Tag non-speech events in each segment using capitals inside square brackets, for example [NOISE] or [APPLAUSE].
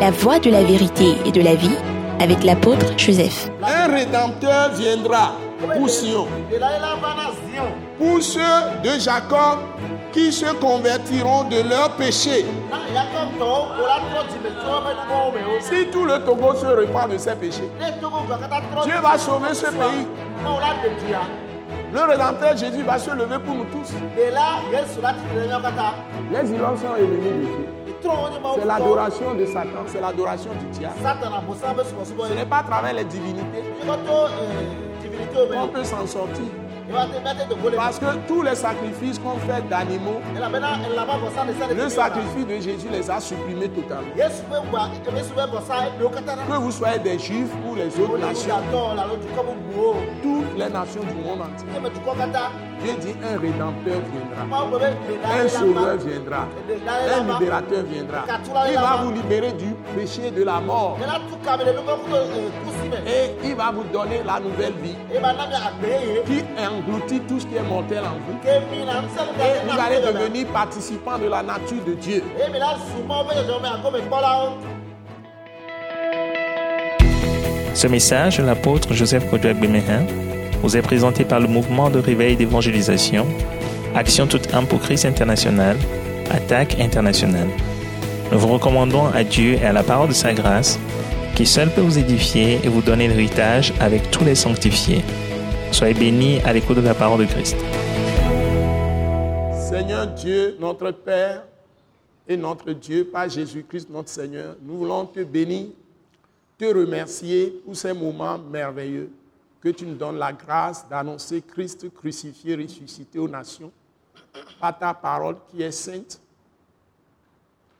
la voie de la vérité et de la vie avec l'apôtre Joseph. Un rédempteur viendra pour Sion, pour ceux de Jacob qui se convertiront de leurs péchés. Si tout le Togo se repart de ses péchés, Dieu va sauver ce pays. Le Rédempteur Jésus va se lever pour nous tous. Les îlots sont ennemis de Dieu. C'est l'adoration de Satan, c'est l'adoration du diable. Ce n'est pas à travers les divinités qu'on peut s'en sortir. Parce que tous les sacrifices qu'on fait d'animaux, le sacrifice de Jésus les a supprimés totalement. Que vous soyez des juifs ou les autres nations, toutes les nations du monde entier, Dieu dit un rédempteur viendra, un sauveur viendra, un libérateur viendra. Il va vous libérer du péché de la mort. Et il va vous donner la nouvelle vie. Qui engloutit tout ce qui est mortel en vous. Et vous allez devenir participant de la nature de Dieu. Ce message de l'apôtre Joseph Kodouak Bemehin vous est présenté par le mouvement de réveil d'évangélisation, Action toute âme pour Christ international, Attaque internationale. Nous vous recommandons à Dieu et à la parole de sa grâce, qui seul peut vous édifier et vous donner l'héritage avec tous les sanctifiés. Soyez bénis à l'écoute de la parole de Christ. Seigneur Dieu, notre Père et notre Dieu, par Jésus-Christ notre Seigneur, nous voulons te bénir, te remercier pour ces moments merveilleux que tu nous donnes la grâce d'annoncer Christ crucifié, ressuscité aux nations, par ta parole qui est sainte,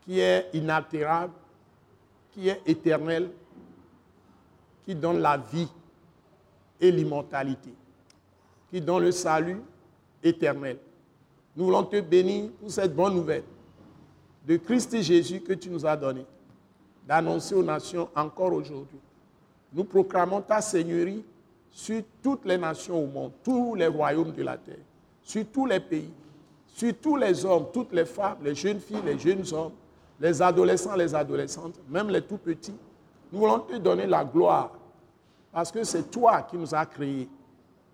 qui est inaltérable, qui est éternelle, qui donne la vie et l'immortalité, qui donne le salut éternel. Nous voulons te bénir pour cette bonne nouvelle de Christ Jésus que tu nous as donné, d'annoncer aux nations encore aujourd'hui. Nous proclamons ta Seigneurie sur toutes les nations au monde, tous les royaumes de la terre, sur tous les pays, sur tous les hommes, toutes les femmes, les jeunes filles, les jeunes hommes, les adolescents, les adolescentes, même les tout petits. Nous voulons te donner la gloire parce que c'est toi qui nous as créés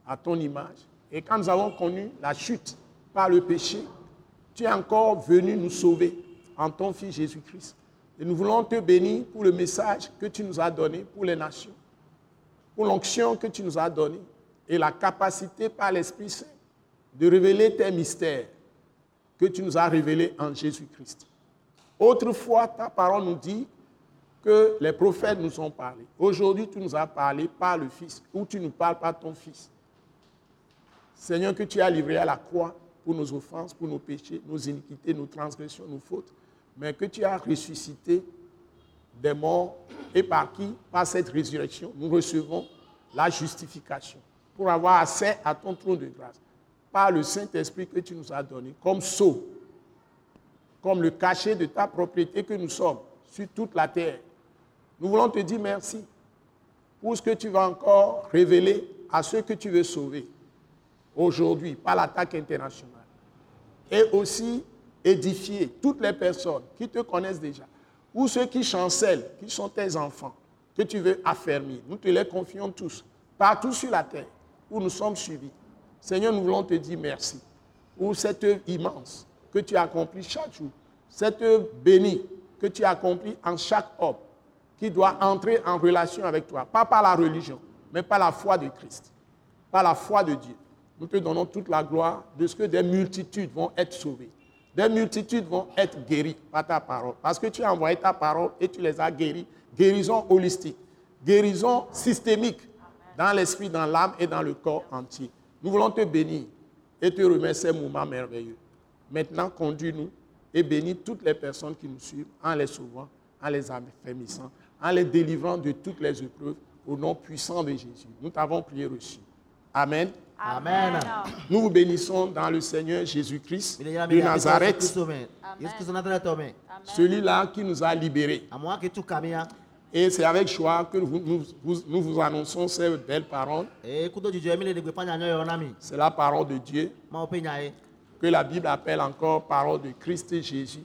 à ton image. Et quand nous avons connu la chute par le péché, tu es encore venu nous sauver en ton Fils Jésus-Christ. Et nous voulons te bénir pour le message que tu nous as donné pour les nations, pour l'onction que tu nous as donnée et la capacité par l'Esprit Saint de révéler tes mystères que tu nous as révélés en Jésus-Christ. Autrefois, ta parole nous dit que les prophètes nous ont parlé. Aujourd'hui, tu nous as parlé par le Fils, ou tu nous parles par ton Fils. Seigneur, que tu as livré à la croix pour nos offenses, pour nos péchés, nos iniquités, nos transgressions, nos fautes, mais que tu as ressuscité des morts et par qui, par cette résurrection, nous recevons la justification pour avoir accès à ton trône de grâce par le Saint-Esprit que tu nous as donné comme sceau, comme le cachet de ta propriété que nous sommes sur toute la terre. Nous voulons te dire merci pour ce que tu vas encore révéler à ceux que tu veux sauver aujourd'hui par l'attaque internationale. Et aussi édifier toutes les personnes qui te connaissent déjà, ou ceux qui chancellent, qui sont tes enfants, que tu veux affermir. Nous te les confions tous, partout sur la terre, où nous sommes suivis. Seigneur, nous voulons te dire merci pour cette œuvre immense que tu as accomplie chaque jour, cette œuvre bénie que tu as accomplie en chaque homme qui doit entrer en relation avec toi, pas par la religion, mais par la foi de Christ, par la foi de Dieu. Nous te donnons toute la gloire de ce que des multitudes vont être sauvées. Des multitudes vont être guéries par ta parole. Parce que tu as envoyé ta parole et tu les as guéries. Guérison holistique, guérison systémique dans l'esprit, dans l'âme et dans le corps entier. Nous voulons te bénir et te remettre ces moments merveilleux. Maintenant, conduis-nous et bénis toutes les personnes qui nous suivent en les sauvant, en les affermissant, en les délivrant de toutes les épreuves au nom puissant de Jésus. Nous t'avons prié reçu. Amen. Amen. Nous vous bénissons dans le Seigneur Jésus-Christ de Nazareth, celui-là qui nous a libérés. Et c'est avec joie que nous, nous- vous- nous vous annonçons ces belles paroles. C'est la parole de Dieu que la Bible appelle encore parole de Christ Jésus.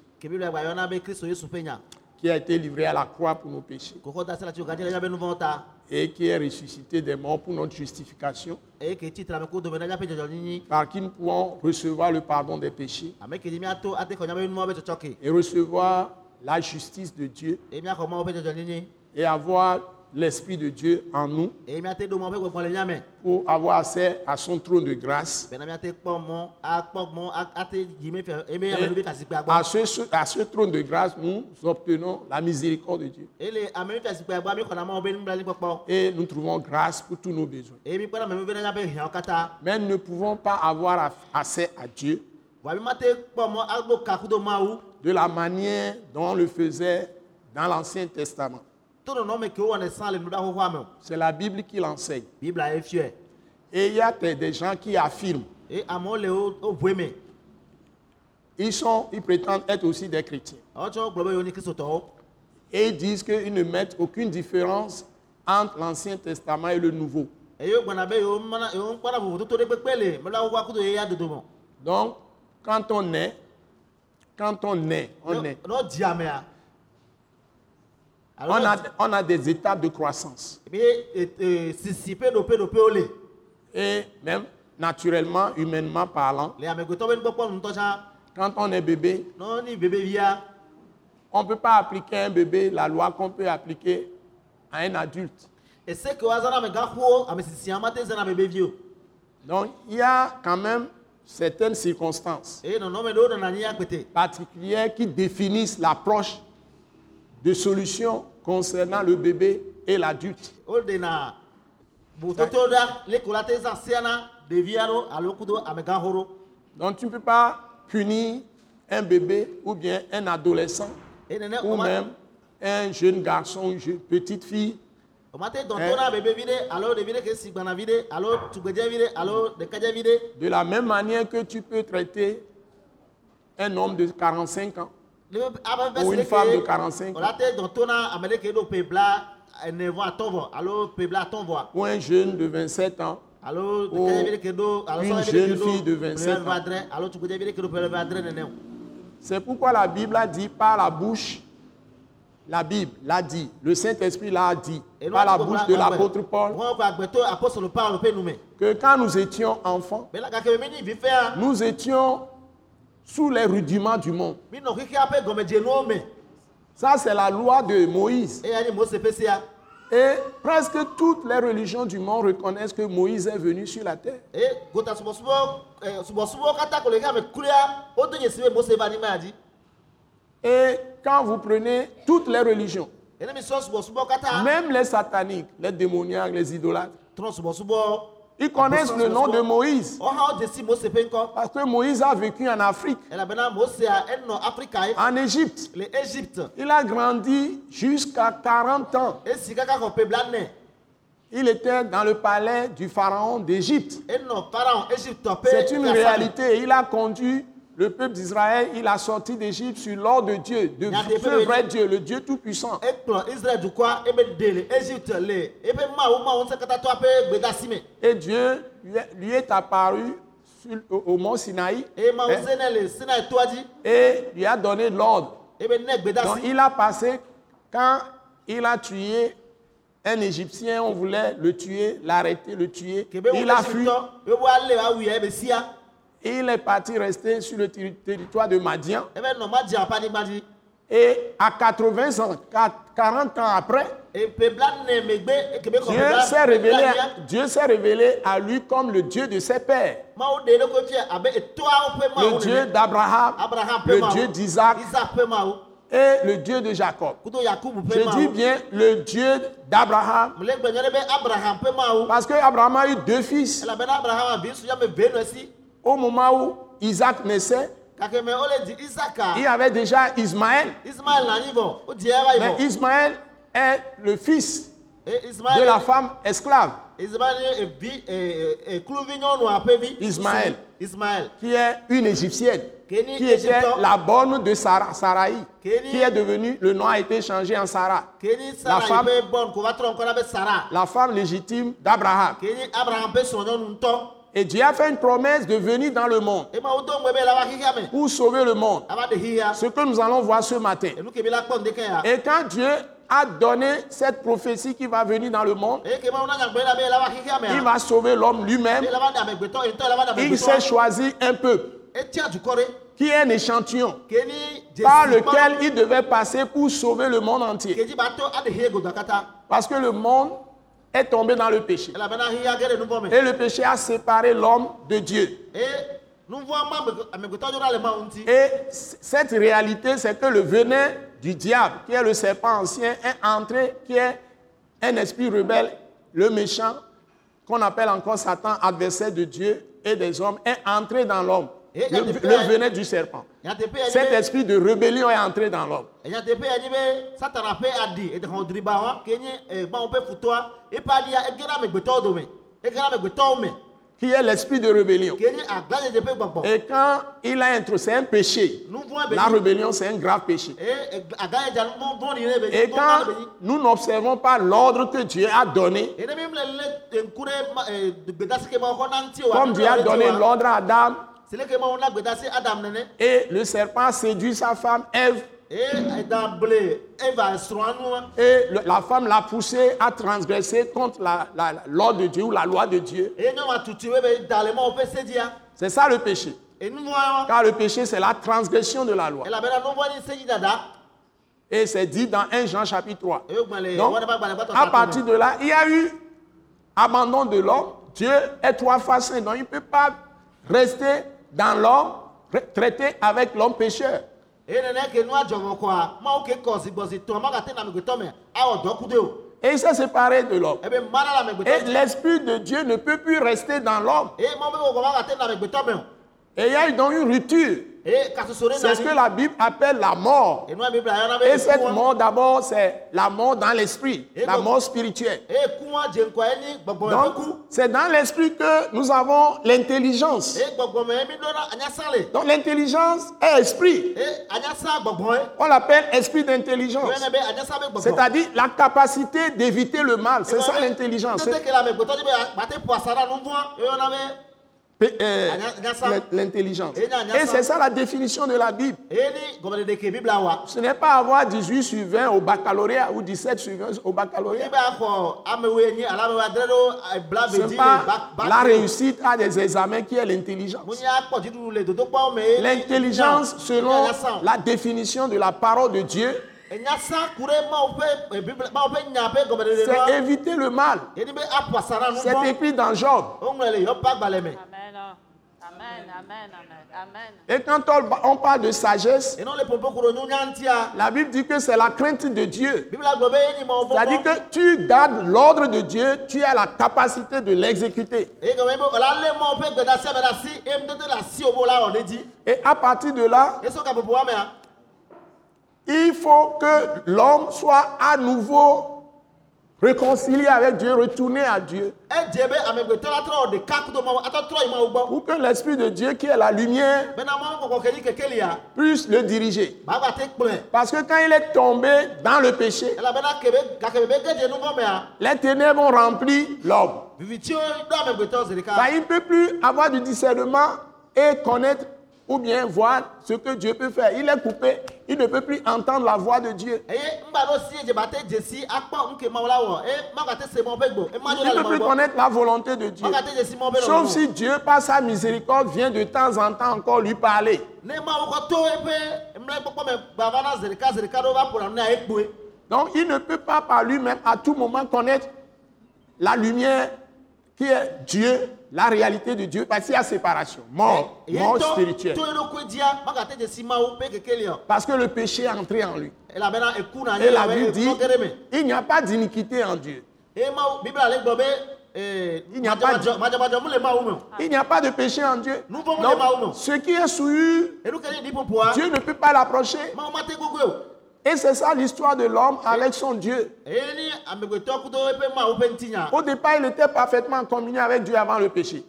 Qui a été livré à la croix pour nos péchés. Et qui est ressuscité des morts pour notre justification, par qui nous pouvons recevoir le pardon des péchés. Et recevoir la justice de Dieu. Et avoir l'Esprit de Dieu en nous pour avoir accès à son trône de grâce. kasikpea À ce, à ce trône de grâce, nous obtenons la miséricorde de Dieu et nous trouvons grâce pour tous nos besoins. Mais nous ne pouvons pas avoir accès à Dieu de la manière dont on le faisait dans l'Ancien Testament. C'est la Bible qui l'enseigne. Et il y a des gens qui affirment, ils, sont, ils prétendent être aussi des chrétiens. nye kristotɔwo Et ils disent qu'ils ne mettent aucune différence entre l'Ancien Testament et le Nouveau. Donc, quand on est, quand on est, on est, on a, dzi- on a des étapes de croissance. Et même naturellement, humainement parlant, quand on est bébé, on ne peut pas appliquer à un bébé la loi qu'on peut appliquer à un adulte. Donc, il y a quand même certaines circonstances akpete particulières qui définissent l'approche de solution concernant le bébé et l'adulte. Donc, tu ne peux pas punir un bébé ou bien un adolescent nene ou même un jeune garçon, une jeune petite fille. Ɖe de la même manière que tu peux traiter un homme de 45 ans Ou une femme de 45 o la te dɔn to na ame ɖeke ɖo ƒe bla ene vɔ atɔ̃ vɔ alo ƒe bla atɔ̃ vɔa ou un jeune de 27 ans. Ou une jeune fille de ƒe 27 ʋe adre alo tugbedzevi ɖeke ɖo ƒe ʋe adre nene o C'est pourquoi la Bible a dit par la bouche, la Bible l'a dit, le Saint-Esprit l'a dit, par la bouche de l'apôtre Paul, que quand nous étions enfants, nous étions sous les rudiments du monde. Ça, c'est la loi de Moïse. Et presque toutes les religions du monde reconnaissent que Moïse est venu sur la terre. Et quand vous prenez toutes les religions, même les sataniques, les démoniaques, les idolâtres, ils connaissent le nom de Moïse. ŋkɔ Parce que Moïse a vécu en Afrique, en Égypte. Il a grandi jusqu'à 40 ans. Il était dans le palais du pharaon d'Égypte. C'est une réalité. Il a conduit le peuple d'Israël, il a sorti d'Égypte sur l'ordre de Dieu, de ce vrai Dieu, le Dieu Tout-Puissant. Et Dieu lui est, apparu au, mont Sinaï. Toa dzi et lui a donné l'ordre. ebe ne Donc il a passé, quand il a tué un Égyptien, on voulait le tuer, l'arrêter, le tuer. wu Il a fui. Il est parti rester sur le terri- territoire de Madian. ebe nɔ ma dze ƒe anyigba dzi Et à 80 ans, quat- 40 ans après, Dieu s'est révélé, Dieu révélé à lui comme le Dieu de ses pères. etoawo ƒe Le Dieu d'Abraham, le Dieu d'Isaac et le Dieu de Jacob. Je dis bien le Dieu d'Abraham. Parce que Abraham a eu deux fils. Au moment où Isaac naissait, il y avait déjà Ismaël. Mais Ismaël est le fils de la femme esclave. Ismaël. qui est une égyptienne, qui était la bonne de Sarah, Sarai, qui est devenue, le nom a été changé en Sarah, La femme- la femme légitime d'Abraham. Et Dieu a fait une promesse de venir dans le monde. Pour sauver le monde? xixia Ce que nous allons voir ce matin. Et quand Dieu a donné cette prophétie qui va venir dans le monde, il ya va sauver l'homme lui-même. Il s'est amegbetɔ choisi un peuple qui est un échantillon. Par lequel il devait passer pour sauver le monde entier. Parce que le monde est tombé dans le péché. Et le péché a séparé l'homme de Dieu. Et cette réalité, c'est que le venin du diable, qui est le serpent ancien, est entré, qui est un esprit rebelle, le méchant, qu'on appelle encore Satan, adversaire de Dieu et des hommes, est entré dans l'homme. Le, le venin du serpent. Cet esprit de rébellion est entré dans l'homme. eh, Qui est l'esprit de rébellion. Et quand il a introduit, c'est un péché. La rébellion, c'est un grave péché. be nyi Et quand nous n'observons pas l'ordre que Dieu a donné, eh, comme Dieu a donné l'ordre à Adam, et le serpent séduit sa femme Ève, et le- la femme l'a poussé à transgresser contre la- la- l'ordre de Dieu ou la loi de Dieu. C'est ça le péché. vɔ̃ wa Car le péché, c'est la transgression de la loi. Et c'est dit dans 1 Jean chapitre 3. eye gblẽ le Donc, à partir de là, il y a eu abandon de l'homme. Dieu est trois fois saint, donc il ne peut pas rester dans l'homme, traiter avec l'homme pécheur. eye nene ke nua dzɔ vɔ kɔa mawu ke kɔ zigbɔzi tɔn ma gate na amegbetɔ me awɔ dɔ ku de o Et il s'est séparé de l'homme. le Et l'Esprit de Dieu ne peut plus rester dans l'homme. eye mawu be wɔgɔ ma gate na amegbetɔ me o Et il y a eu donc une rupture. C'est ce que la Bible appelle la mort. Et cette mort, d'abord, c'est la mort dans l'esprit, la mort spirituelle. Donc, c'est dans l'esprit que nous avons l'intelligence. Donc, l'intelligence est esprit. On l'appelle esprit d'intelligence. C'est-à-dire la capacité d'éviter le mal. C'est ça l'intelligence. L'intelligence. Et c'est ça la définition de la Bible. wa Ce n'est pas avoir 18 sur 20 au baccalauréat ou 17 sur 20 au baccalauréat. ɖo bla Ce be n'est dzi le pas ba la réussite à des examens qui est l'intelligence. L'intelligence selon la définition de la parole de Dieu, gɔmɛdede c'est éviter le mal. nu C'est écrit dans Job. me Amen. Amen. Amen. Amen. Amen. Et quand on, on parle de sagesse, la Bible dit que c'est la crainte de Dieu. C'est-à-dire que tu gardes l'ordre de Dieu, tu as la capacité de l'exécuter. Et à partir de là, il faut que l'homme soit à nouveau réconcilié avec Dieu, retourné à Dieu, pour que l'Esprit de Dieu, qui est la lumière, puisse le diriger. te kplɔe Parce que quand il est tombé dans le péché, mea les ténèbres ont rempli l'homme. il ne peut plus avoir du discernement et connaître ou bien voir ce que Dieu peut faire. Il est coupé, il ne peut plus entendre la voix de Dieu. gbo ema dzo Il ne peut plus connaître la volonté de Dieu. Sauf si Dieu, par sa miséricorde, vient de temps en temps encore lui parler. ekpoe Donc, il ne peut pas par lui-même à tout moment connaître la lumière qui est Dieu, la réalité de Dieu, parce qu'il y a séparation, mort, mort spirituelle. Parce que le péché est entré en lui. Et la Bible dit, il n'y a pas d'iniquité en Dieu. Il n'y a pas de péché en Dieu. Donc, ce qui est ɖiƒoƒoa Dieu ne peut pas l'approcher. Et c'est ça l'histoire de l'homme avec son Dieu. Au départ, il était parfaitement en communion avec Dieu avant le péché.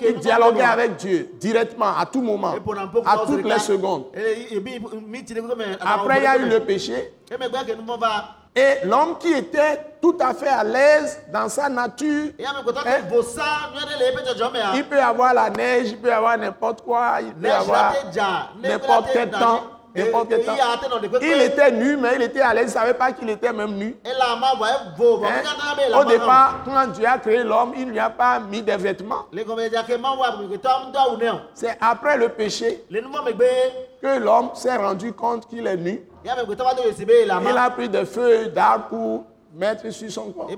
Il dialoguait avec Dieu directement, à tout moment, à toutes les secondes. Après, il y a eu le péché. Et l'homme qui était tout à fait à l'aise dans sa nature, dzɔdzɔ mea il peut avoir la neige, il peut avoir n'importe quoi, il peut avoir n'importe quel temps, n'importe quel temps. Il était nu, mais il était à l'aise, il ne savait pas qu'il était même nu. Hein? Au départ, quand Dieu a créé l'homme, il ne lui a pas mis des vêtements. C'est après le péché que l'homme s'est rendu compte qu'il est nu. Il a pris des feuilles d'arbre pour mettre sur son corps.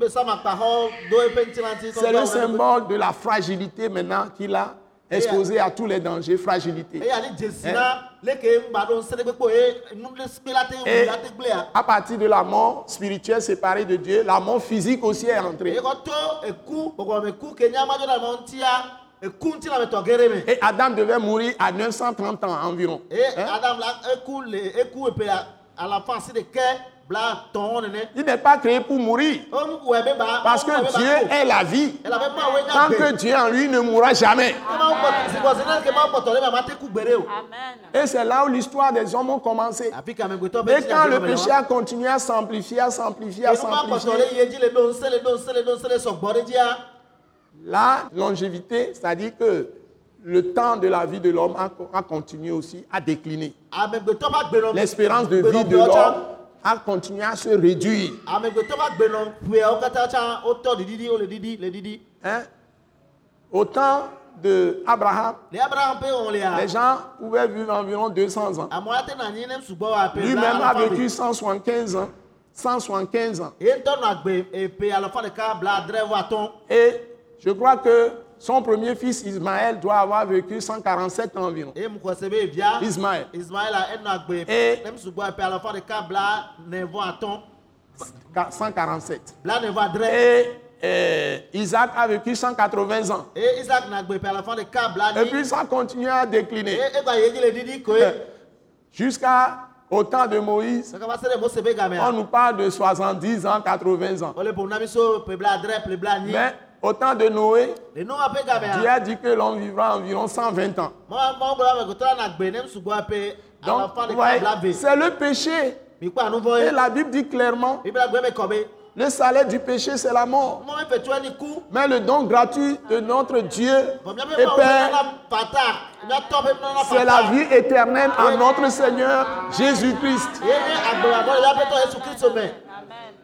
ŋutilãti C'est le symbole de la fragilité maintenant qu'il a exposé à tous les dangers, fragilité. Et à partir de la mort spirituelle séparée de Dieu, la mort physique aussi est entrée. Et Adam devait mourir à 930 ans environ. Hein? Il n'est pas créé pour mourir. ɔnukuwɛ be ba Parce que Dieu est la vie. Tant que Dieu en lui ne mourra jamais. kemawo kpɔ sigbɔsi ne ke mawo kpɔtɔ ɖe mama te ku gbe ɖe o Amen. Et c'est là où l'histoire des hommes ont commencé. Et quand le péché a continué à s'amplifier, à s'amplifier, à s'amplifier, la longévité, c'est-à-dire que le temps de la vie de l'homme a, a continué aussi à décliner. L'espérance de vie de l'homme a continué à se réduire. Hein? Au temps de Abraham, le abraham ƒe wɔlia les gens pouvaient vivre environ 200 ans. Lui-même a vécu me 175 ans. 175 ans. Et je crois que son premier fils Ismaël doit avoir vécu 147 ans environ. Ismaël. Et- ne sugbɔ eƒe alafa ɖeka bla ne vɔ atɔ̃ 147. bla ne vɔ adre Et euh, Isaac a vécu 180 ans. Et puis ça continue à décliner ɖiɖi koe jusqu'au temps de Moïse. On nous parle de 70 ans, 80 ans. Mais au temps de Noé, Dieu a dit que l'homme vivra environ 120 ans. Donc, c'est le péché. Et la Bible dit clairement, le salaire du péché, c'est la mort. Mais le don gratuit de notre Dieu et Père, c'est la vie éternelle en notre Seigneur Jésus-Christ. Amen.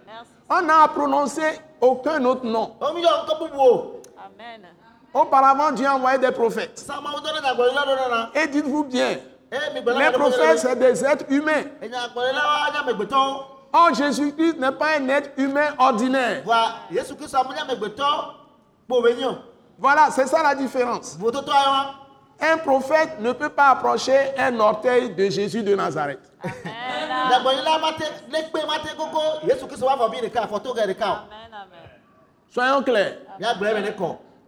On n'a prononcé aucun autre nom. Amen. Auparavant, Dieu a envoyé des prophètes. Et dites-vous bien, gbɛlɛ les prophètes, c'est des êtres humains. amegbetɔwo Or, Jésus-Christ n'est pas un être humain ordinaire. Voilà, c'est ça la différence. ayiwa Un prophète ne peut pas approcher un orteil de Jésus de Nazareth. Amen. Mate mate koko. Soyons clairs.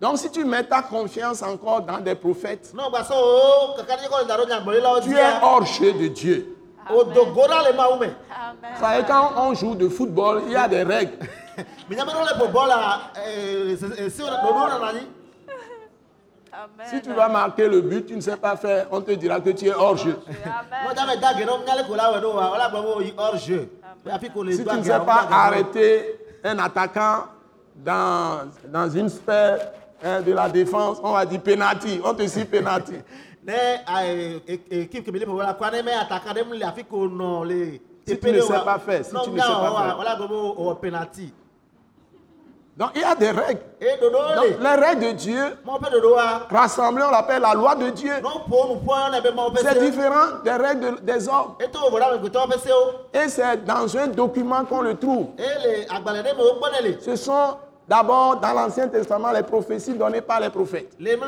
Donc, si tu mets ta confiance encore dans des prophètes, n'o gbasɔ o kaka ne kɔ le da ɖo nyagblɔɖilawo tu es dzia hors jeu de Dieu. o dogo ɖa le mawu me Amen. Vous savez, quand on joue de football, il y a des règles. [LAUGHS] Amen. Si tu vas marquer le but, tu ne sais pas faire, on te dira que tu es hors jeu. Si tu ne sais pas arrêter un attaquant dans, dans une sphère hein, de la défense, on va dire penalty, on te [LAUGHS] dit penalty. le Si tu ne sais pas faire, si tu ne sais pas faire. Donc il y a des règles. Donc le les règles de Dieu, rassemblées, on l'appelle la loi de Dieu. C'est différent des règles de- des hommes. Et c'est dans un document qu'on le trouve. Ce sont d'abord dans l'Ancien Testament les prophéties données par les prophètes. Mais dans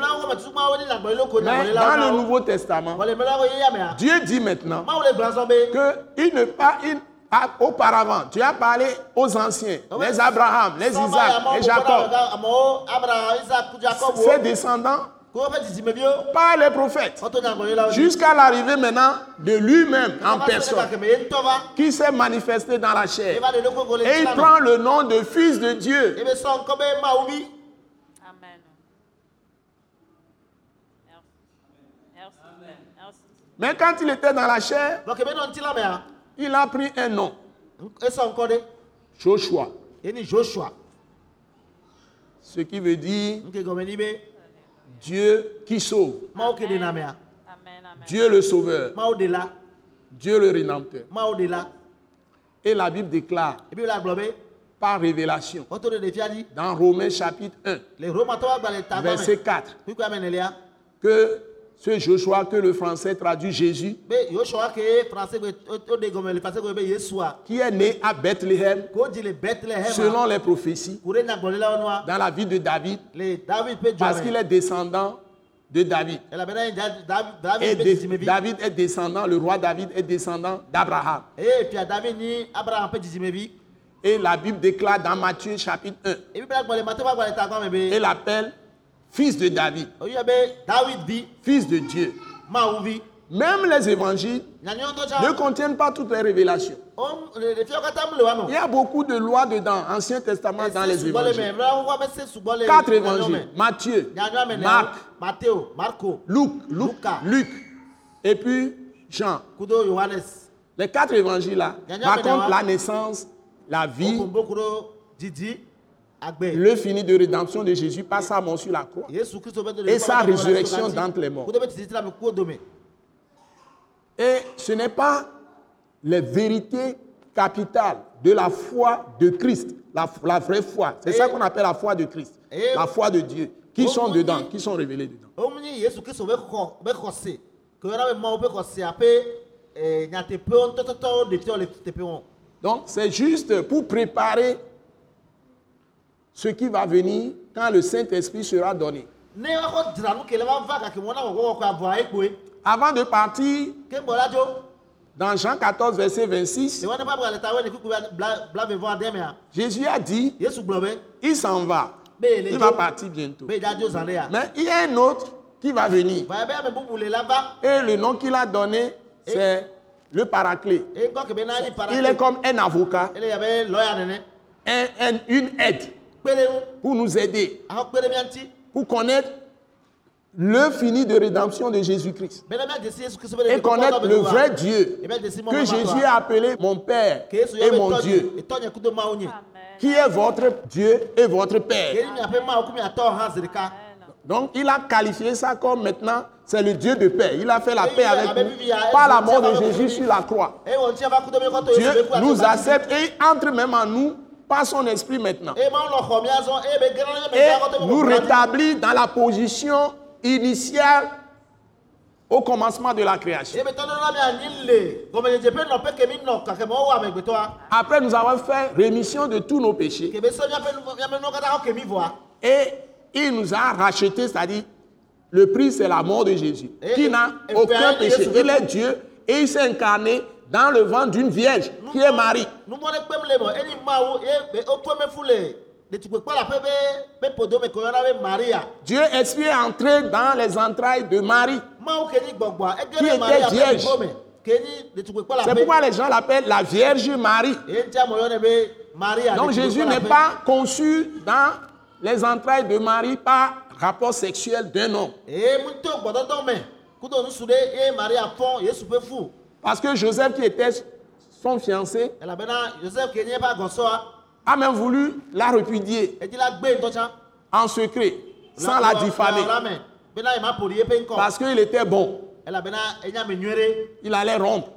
le Nouveau Testament, a Dieu dit maintenant máa wọ́n le gbọ́n sọ pé que il ne pas il, auparavant, tu as parlé aux anciens, les Abraham, les Isaac, les Jacob, ses descendants, kó o fẹ́ titi mẹ́bí o par les prophètes, jusqu'à l'arrivée maintenant de lui-même en personne, qui s'est manifesté dans la chair. Et il prend le nom de Fils de Dieu. Amen. Merci. Merci. Merci. Mais quand il était dans la chair, il a pris un nom. Joshua, joshua. Ce qui veut dire Dieu qui sauve, Amen. Amen. Dieu le sauveur, maaw de la Dieu le rédempteur. maaw de la Et la Bible déclare par révélation. Dans Romains chapitre 1, le romatɔ wa gbalẽ ta verset gbɔmɛ 4, kuku ame nelia que ce Joshua que le français traduit Jésus, qui est né à Bethléem. Selon les prophéties. dans la ville de David. parce qu'il est descendant de David. Et david de- est descendant, le roi David est descendant d'Abraham. Et la Bible déclare dans Matthieu chapitre 1, ebi bena gblɔ le matɔ wa gbalẽ ta gbɔmɛ be elle l'appelle fils de David, fils de Dieu. Même les évangiles ne contiennent pas toutes les révélations. Il y a beaucoup de lois dedans, Ancien Testament, dans les évangiles. Quatre évangiles, Matthieu, Marc, Luc, Luc, Luca. Luc, et puis Jean. Les quatre évangiles là racontent la naissance, la vie, le fini de rédemption de Jésus par sa mort sur la croix. Et sa résurrection d'entre les morts. Et ce n'est pas les vérités capitales de la foi de Christ, la, la vraie foi. C'est ça qu'on appelle la foi de Christ, la foi de Dieu, qui sont dedans, qui sont révélées dedans. Donc c'est juste pour préparer ce qui va venir quand le Saint-Esprit sera donné. ekpoe Avant de partir, dans Jean 14, verset 26, le wa ne ba bɛ le ta wɛ ne kuku bla bla vɛ vɔ adɛmɛa Jésus a dit, il s'en va. Il va partir bientôt. Mais il y a un autre qui va venir. Et le nom qu'il a donné, c'est le Paraclet. e Il est comme un avocat, un- un- une aide pour nous aider, ŋuti pour connaître le fini de rédemption de Jésus-Christ. Et connaître le vrai Dieu e mɔ que Jésus a appelé mon Père et mon Dieu, qui est votre Dieu et votre Père. Donc il a qualifié ça comme maintenant, c'est le Dieu de paix. Il a fait la Et paix avec nous. par la mort de Jésus sur la croix. kɔtɔ Dieu nous accepte et entre même en nous par son esprit maintenant. Et mi nous rétablit dans la position initiale au commencement de la création. Après nous avons fait rémission de tous nos péchés et il nous a rachetés, c'est-à-dire le prix c'est la mort de Jésus, qui n'a aucun péché. Il est Dieu et il s'est incarné dans le ventre d'une vierge qui est Marie. Dieu esprit est entré dans les entrailles de Marie. Qui était vierge? C'est pourquoi les gens l'appellent la Vierge Marie. Donc Jésus n'est pas conçu dans les entrailles de Marie par rapport sexuel d'un homme. Parce que Joseph, qui était son fiancé, a même voulu la répudier en secret, sans la diffamer. Parce qu'il était bon. Il allait rompre.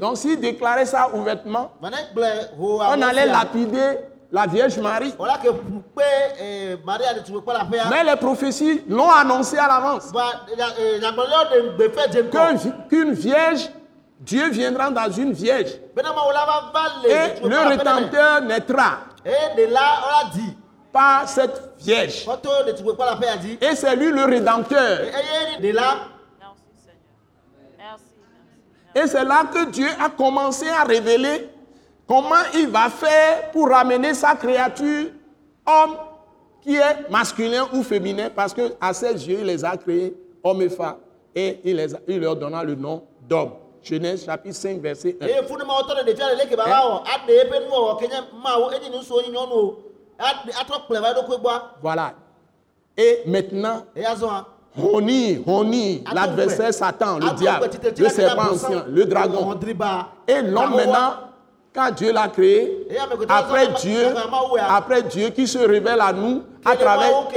Donc s'il déclarait ça ouvertement, on allait lapider la Vierge Marie. Mais les prophéties l'ont annoncé à l'avance. ŋkɔ vi- Qu'une vierge, Dieu viendra dans une vierge. Et le rédempteur naîtra par cette vierge. Et c'est lui le rédempteur. Et c'est là que Dieu a commencé à révéler comment il va faire pour ramener sa créature, homme, qui est masculin ou féminin, parce que à ses yeux, il les a créés, hommes et femmes, et il, les a- il leur donna le nom d'homme. Genèse chapitre 5, verset 1. eye funuma wotɔ ɖe ɖevia le leke baba wɔ aɖe eƒe nuwɔwɔ ke nye mawu edi nusuwo nyi nyɔnuwo aɖe- atrɔ kplɔe va eɖokui gbɔa Voilà. Et maintenant, Honi, Honi, l'adversaire Satan, le diable, le serpent ancien, le dragon. Et l'homme maintenant quand Dieu l'a créé, après Dieu, après Dieu qui se révèle à nous à travers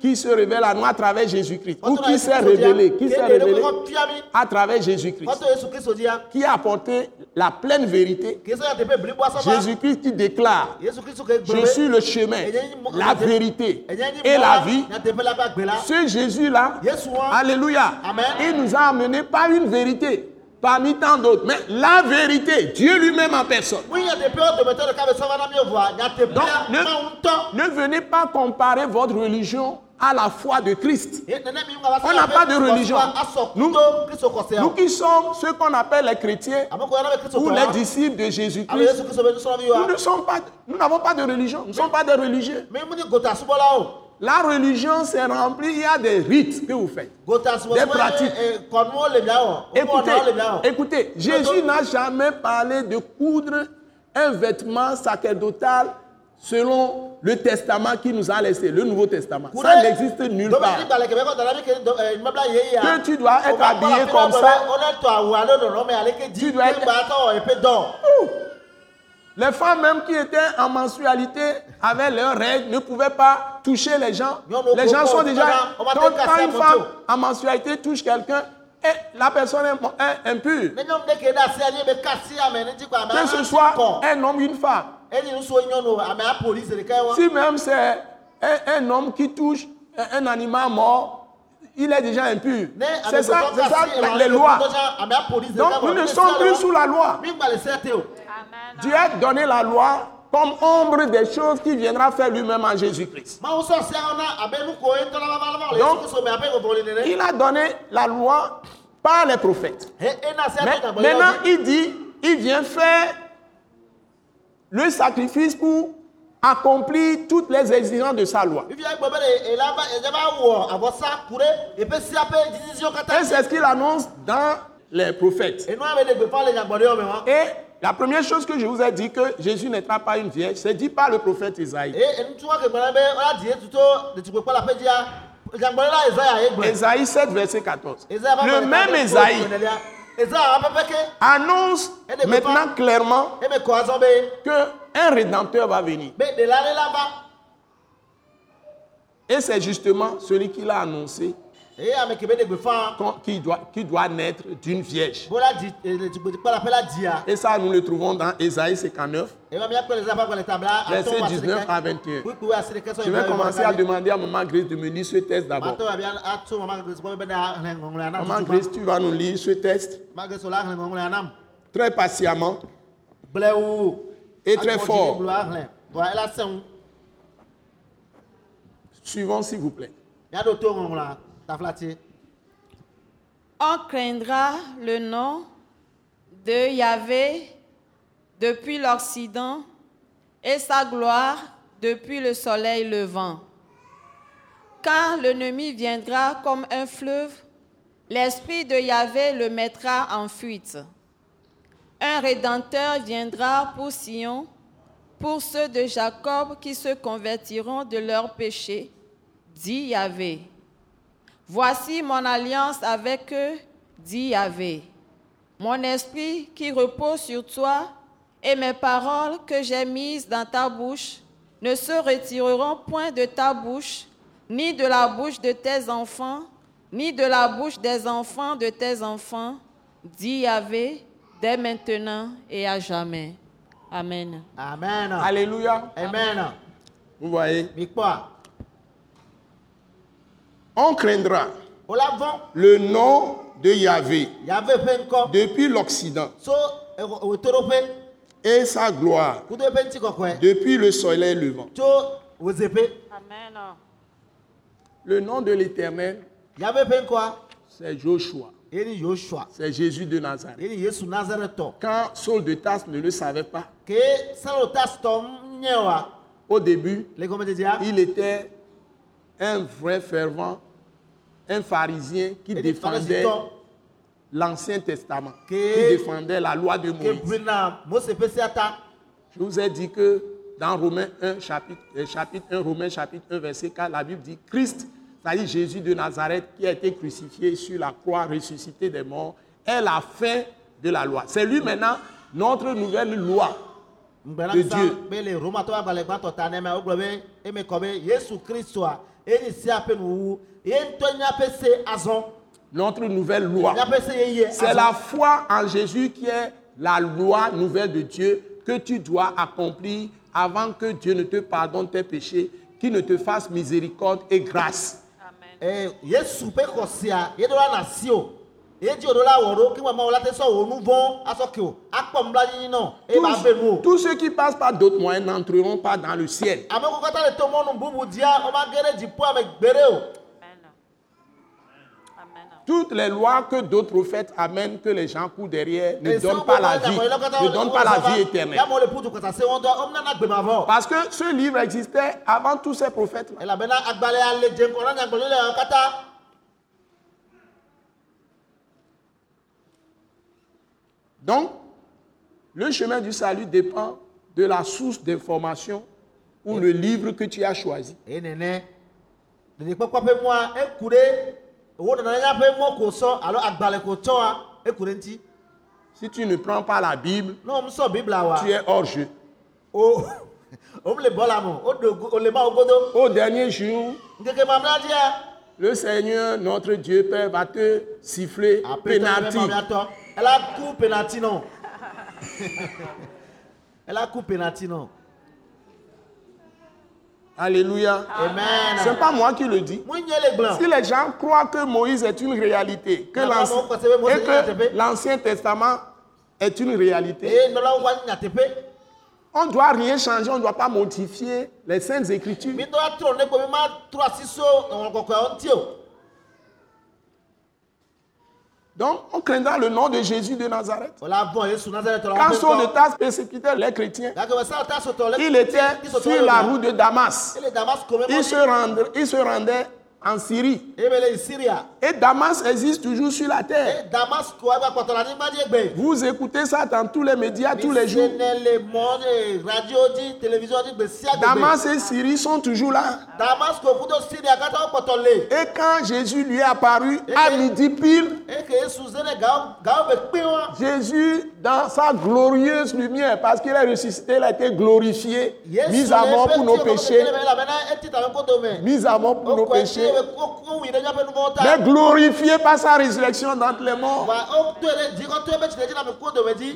qui se révèle à nous à travers Jésus-Christ. Ou qui s'est révélé, qui s'est révélé à travers Jésus-Christ. Qui a apporté la pleine vérité. Jésus-Christ qui déclare Je suis le chemin, la vérité et la vie. Ce Jésus-là. Alléluia, il nous a amené pas une vérité parmi tant d'autres, mais la vérité, Dieu lui-même en personne. Donc, ne, ne venez pas comparer votre religion à la foi de Christ. On n'a pas de religion. Nous- qui sommes ceux qu'on appelle les chrétiens Kristo ou les disciples de Jésus-Christ, mi nous sommes pas, nous n'avons pas de religion, nous ne sommes pas des religieux. La religion, c'est rempli, il y a des rites que vous faites. Des pratiques. Écoutez, écoutez, Jésus n'a jamais parlé de coudre un vêtement sacerdotal selon le testament qu'il nous a laissé, le Nouveau Testament. Ça n'existe nulle part. Que tu dois être habillé comme ça. Tu dois être- Les femmes même qui étaient en mensualité avec leurs règles ne pouvaient pas toucher les gens. Les gens sont déjà... Quand, quand une femme en mensualité touche quelqu'un, et la personne est, impure. Que ce soit un homme ou une femme. Si même c'est un, un homme qui touche un, animal mort, il est déjà impur. C'est ça, c'est ça les lois. Donc nous ne sommes plus sous la loi. Amen. Dieu a donné la loi comme ombre des choses qu'il viendra faire lui-même en Jésus-Christ. Il a donné la loi par les prophètes. Mais maintenant, il dit, il vient faire le sacrifice pour accomplir toutes les exigences de sa loi. Et c'est ce qu'il annonce dans les prophètes. Et la première chose que je vous ai dit que Jésus n'étra pas une vierge, c'est dit par le prophète Isaïe. Ésaïe 7, verset 14. Le même Ésaïe annonce maintenant clairement qu'un rédempteur va venir. Et c'est justement celui qui l'a annoncé qui doit, qui doit naître d'une vierge. Et ça, nous le trouvons dans Ésaïe 59, verset 19 à 21. Je vais commencer à demander à Maman Grace de me lire ce texte d'abord. Maman Grace, tu vas nous lire ce texte. Très patiemment. Et très fort. Suivons, s'il vous plaît. On craindra le nom de Yahvé depuis l'Occident et sa gloire depuis le soleil levant. Quand l'ennemi viendra comme un fleuve, l'esprit de Yahvé le mettra en fuite. Un rédempteur viendra pour Sion, pour ceux de Jacob qui se convertiront de leurs péchés, dit Yahvé. Voici mon alliance avec eux, dit Yahvé. Mon esprit qui repose sur toi et mes paroles que j'ai mises dans ta bouche ne se retireront point de ta bouche, ni de la bouche de tes enfants, ni de la bouche des enfants de tes enfants, dit Yahvé, dès maintenant et à jamais. Amen. Amen. Alléluia. Amen. Vous voyez, Mikpa. On craindra le nom de Yahvé depuis l'Occident. Torope, et sa gloire depuis le soleil levant. Amen. Le nom de l'Éternel, c'est Joshua, c'est Jésus de Nazareth. Quand Saul de Tarse ne le savait pas, au début, dire? il était un vrai fervent, un pharisien qui défendait l'Ancien Testament, qui défendait la loi de Moïse. Je vous ai dit que dans Romains 1, chapitre, euh, chapitre 1, Romains chapitre 1, verset 4, la Bible dit Christ, c'est-à-dire Jésus de Nazareth, qui a été crucifié sur la croix, ressuscité des morts, est la fin de la loi. C'est lui maintenant, notre nouvelle loi. De Dieu. Notre nouvelle loi. C'est la foi en Jésus qui est la loi nouvelle de Dieu que tu dois accomplir avant que Dieu ne te pardonne tes péchés, qu'il ne te fasse miséricorde et grâce. Eh, Tous, tous ceux qui passent par d'autres moyens n'entreront pas dans le ciel. Toutes les lois que d'autres prophètes amènent, que les gens courent derrière, ne donnent on pas la vie, ne donnent pas la vie éternelle. Parce que ce livre existait avant tous ces prophètes-là. elabena Donc, le chemin du salut dépend de la source d'information ou le livre que tu as choisi. Si tu ne prends pas la Bible, tu es hors jeu. o wɔn le bɔ la mɔ o do go- o le ma wo godo Au dernier jour, dzia le Seigneur, notre Dieu Père, va te siffler pénalty. Mamleatɔ ela ku penalty nɔ ela ku penalty nɔ Alléluia. amen. Ce n'est pas moi qui le dis. Si les gens croient que Moïse est une réalité, que Non, non, l'Ancien- non, Testament est une réalité, on ne doit rien changer, on ne doit pas modifier les Saintes Écritures. Donc, on craindra le nom de Jésus de Nazareth. Quand ŋkɔ Tarse persécutait les chrétiens, il était sur la route de Damas. Il se, rendait, il se rendait en Syrie. eye be le syria Et Damas existe toujours sur la terre. Vous écoutez ça dans tous les médias tous les jours. Damas et Syrie sont toujours là. Et quand Jésus lui est apparu à midi pile, wa Jésus, dans sa glorieuse lumière, parce qu'il est ressuscité, il a été glorifié, mis à mort pour nos péchés, mis à mort pour nos péchés, mais glorifié par sa résurrection d'entre les morts.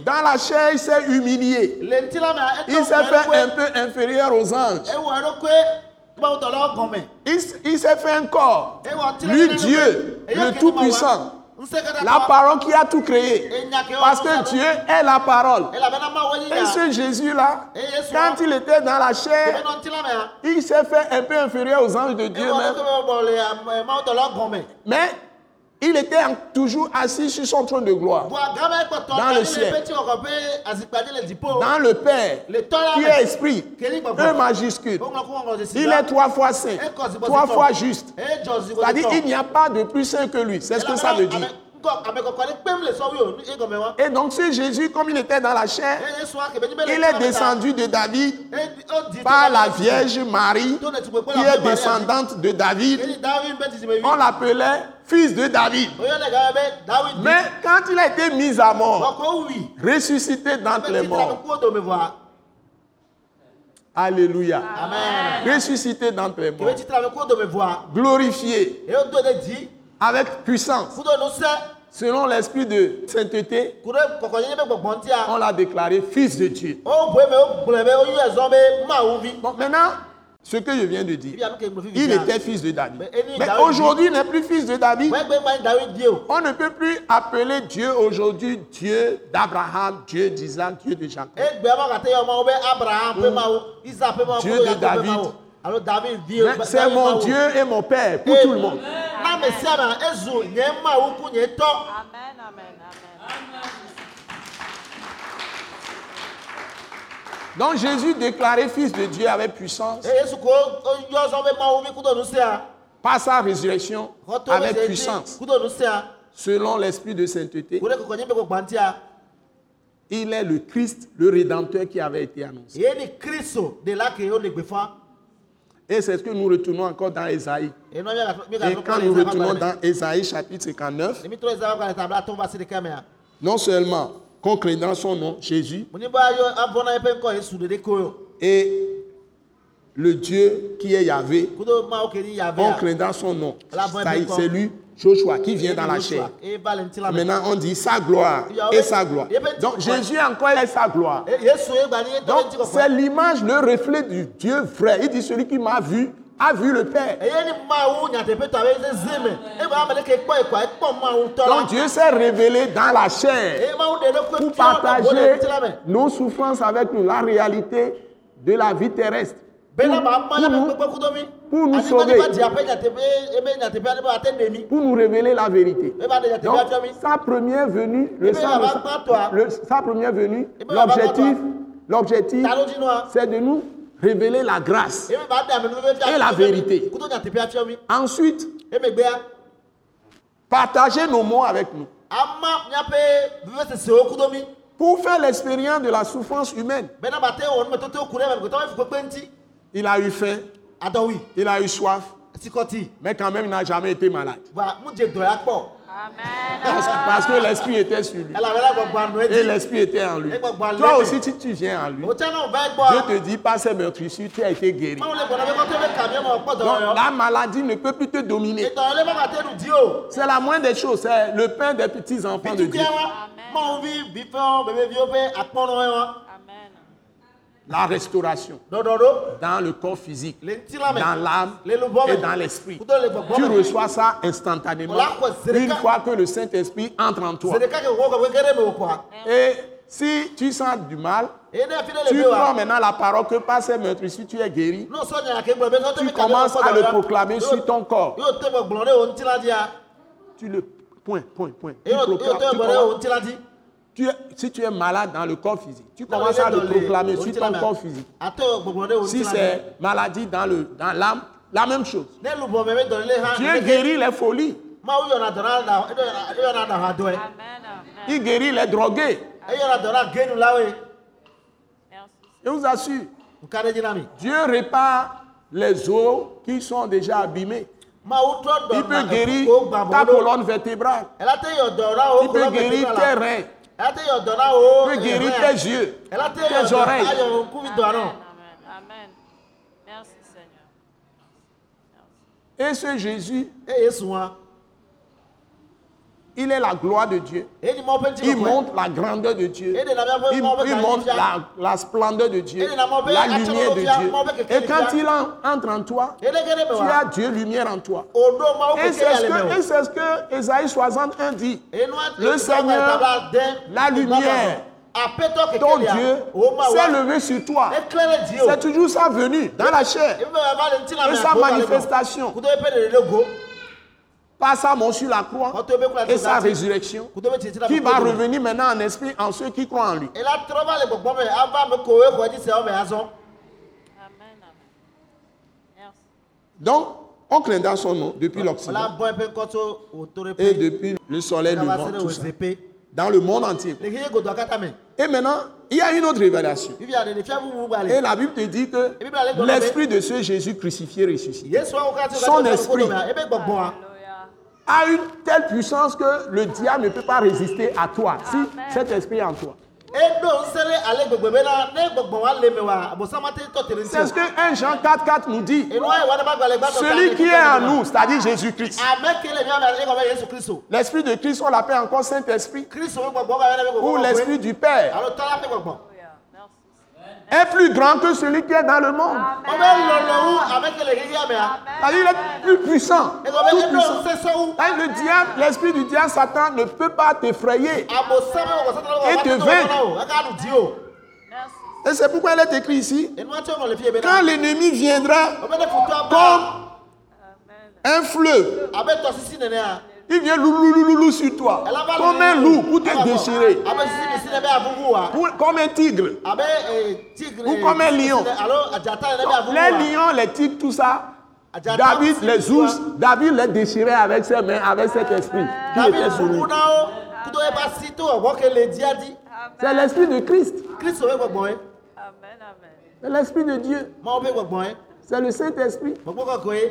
Dans la chair, il s'est humilié. Il s'est fait un peu inférieur aux anges. Il, il s'est fait un corps. Lui, Dieu, le Tout-Puissant, la parole qui a tout créé. Parce que Dieu est la parole. Et ce Jésus-là, quand il était dans la chair, mea il s'est fait un peu inférieur aux anges de Dieu même. gɔme Mais il était toujours assis sur son trône de gloire. Dans le ciel. Dans le Père, qui est esprit, un majuscule. Il est trois fois saint, trois fois juste. C'est-à-dire qu'il n'y a pas de plus saint que lui. C'est ce que ça veut dire. Et donc ce Jésus, comme il était dans la chair, il est descendu de David E- par la Vierge Marie, qui est descendante de David. On l'appelait fils de David. Mais quand il a été mis à mort, ressuscité d'entre les morts. Alléluia, Amen. ressuscité d'entre les morts, glorifié. Avec puissance, selon l'esprit de sainteté, on l'a déclaré fils de Dieu. Mawuvi. Donc maintenant, ce que je viens de dire, il était fils de David. Mais aujourd'hui, il n'est plus fils de David. On ne peut plus appeler Dieu aujourd'hui Dieu d'Abraham, Dieu d'Isaac, Dieu de Jacob. Ƒe Mawu, Dieu de David. Mawu. Alo David C'est mon Dieu et mon Père pour tout le monde. Amen, amen. Donc Jésus déclaré fils de Dieu avec puissance nusẽa. par sa résurrection avec puissance selon l'esprit de sainteté. Il est le Christ, le Rédempteur qui avait été annoncé. Et c'est ce que nous retournons encore dans mi Et quand nous retournons dans Ésaïe chapitre 59, Emi trɔ Ezayi gbalẽ ta bla tɔn va se ɖeka mea. non seulement qu'on crée dans son nom, Jésus, et le Dieu qui est Yahvé, crée dans son nom. C'est lui, Joshua, qui vient dans la chair. Maintenant, on dit sa gloire et sa gloire. Donc, Jésus encore est sa gloire. Donc, c'est l'image, le reflet du Dieu vrai. Il dit celui qui m'a vu a vu le Père. Donc, Dieu s'est révélé dans la chair pour partager nos souffrances avec nous, la réalité de la vie terrestre. máa Pour nous- pour sauver. pour nous révéler la vérité. Donc, sa première venue, le bien, sang- le- sa première venue, pas l'objectif, l'objectif, c'est de nous révéler la grâce. Et la vérité. Ensuite, ya partager nos mots avec nous pour faire l'expérience de la souffrance humaine. ntí Il a eu faim, il a eu soif, mais quand même, il n'a jamais été malade. Parce, que l'esprit était sur lui. Et l'esprit était en lui. Toi aussi, si tu viens en lui, o tẹ́ náà bá gbọ́ je te dis, par ces meurtrissures, tu as été guéri. Donc, la maladie ne peut plus te dominer. ètò ọ̀lẹ́ bá bàtẹ́ nu di o C'est la moindre des choses, c'est le pain des petits-enfants de bìtú Dieu. La restauration dans le corps physique, dans l'âme et dans l'esprit. Tu reçois ça instantanément une fois que le Saint-Esprit entre en toi. Et si tu sens du mal, tu prends maintenant la parole que par ces meurtrissures tu es guéri. Tu commences à le proclamer sur ton corps. Tu le point, point, point. Tu proclames- tu tu es- si tu es malade dans le corps physique, tu commences à le proclamer sur ton corps physique. Si c'est maladie dans le dans l'âme, la même chose. Dieu guérit les folies, il guérit les drogués. Je vous assure. Dieu répare les os qui sont déjà abîmés. Il peut guérir ta colonne vertébrale. Il peut guérir tes reins. Peut guérir tes yeux, tes oreilles. dọ̀rọ̀. Amen. Merci Seigneur. Et ce Jésus, wa. Il est la gloire de Dieu. Il montre la grandeur de Dieu. Il, montre la, la splendeur de Dieu, Et la lumière de Dieu, Et quand il en- entre en toi, tu as Dieu lumière en toi. Et c'est ce que, ce Ésaïe 61 dit. Le Seigneur, la lumière, Ton. Dieu s'est levé sur toi. C'est toujours sa venue dans la chair, Et sa manifestation. Kuto ebe de le go. Par sa mort sur la croix. Et sa ti- résurrection, qui va revenir maintenant en esprit en ceux qui croient en lui. Donc, on craint dans son nom depuis l'Occident. et depuis le soleil levant, tout ça, dans le monde entier. Et maintenant, il y a une autre révélation. Et la Bible te dit que l'esprit de ce Jésus crucifié, ressuscité, Son esprit. A une telle puissance que le diable ne peut pas résister à toi. Si cet esprit est en toi. Donc, c'est ce que 1 Jean 4, 4 nous dit. Celui qui est en nous, c'est-à-dire Jésus-Christ. L'esprit de Christ, on l'appelle encore Saint-Esprit. Ou l'esprit du Père Alors, t'as la fait, gbogbo. Alléluia. Merci. Est plus grand que celui qui est dans le monde. Hein. C'est-à-dire il est plus puissant. Tout puissant. Le diable, l'esprit du diable, Satan, ne peut pas t'effrayer. On Et te vaincre. Et c'est pourquoi il est écrit ici. Ben, Quand l'ennemi viendra comme un fleuve, il vient louloulouloulou sur toi. Comme un loup pour te déchirer. Ah, hein. Pour- comme un tigre. Ah, ben, eh, Ou eh, comme un lion. Alors, Adjata, néné, à vous, Les lions, les tigres, tout ça. David, les ours. David les déchirait avec ses mains, avec cet esprit qui David, était sur lui. C'est l'esprit de Christ. C'est l'esprit de Dieu. C'est le Saint-Esprit. Bon, bon, quoi, hein.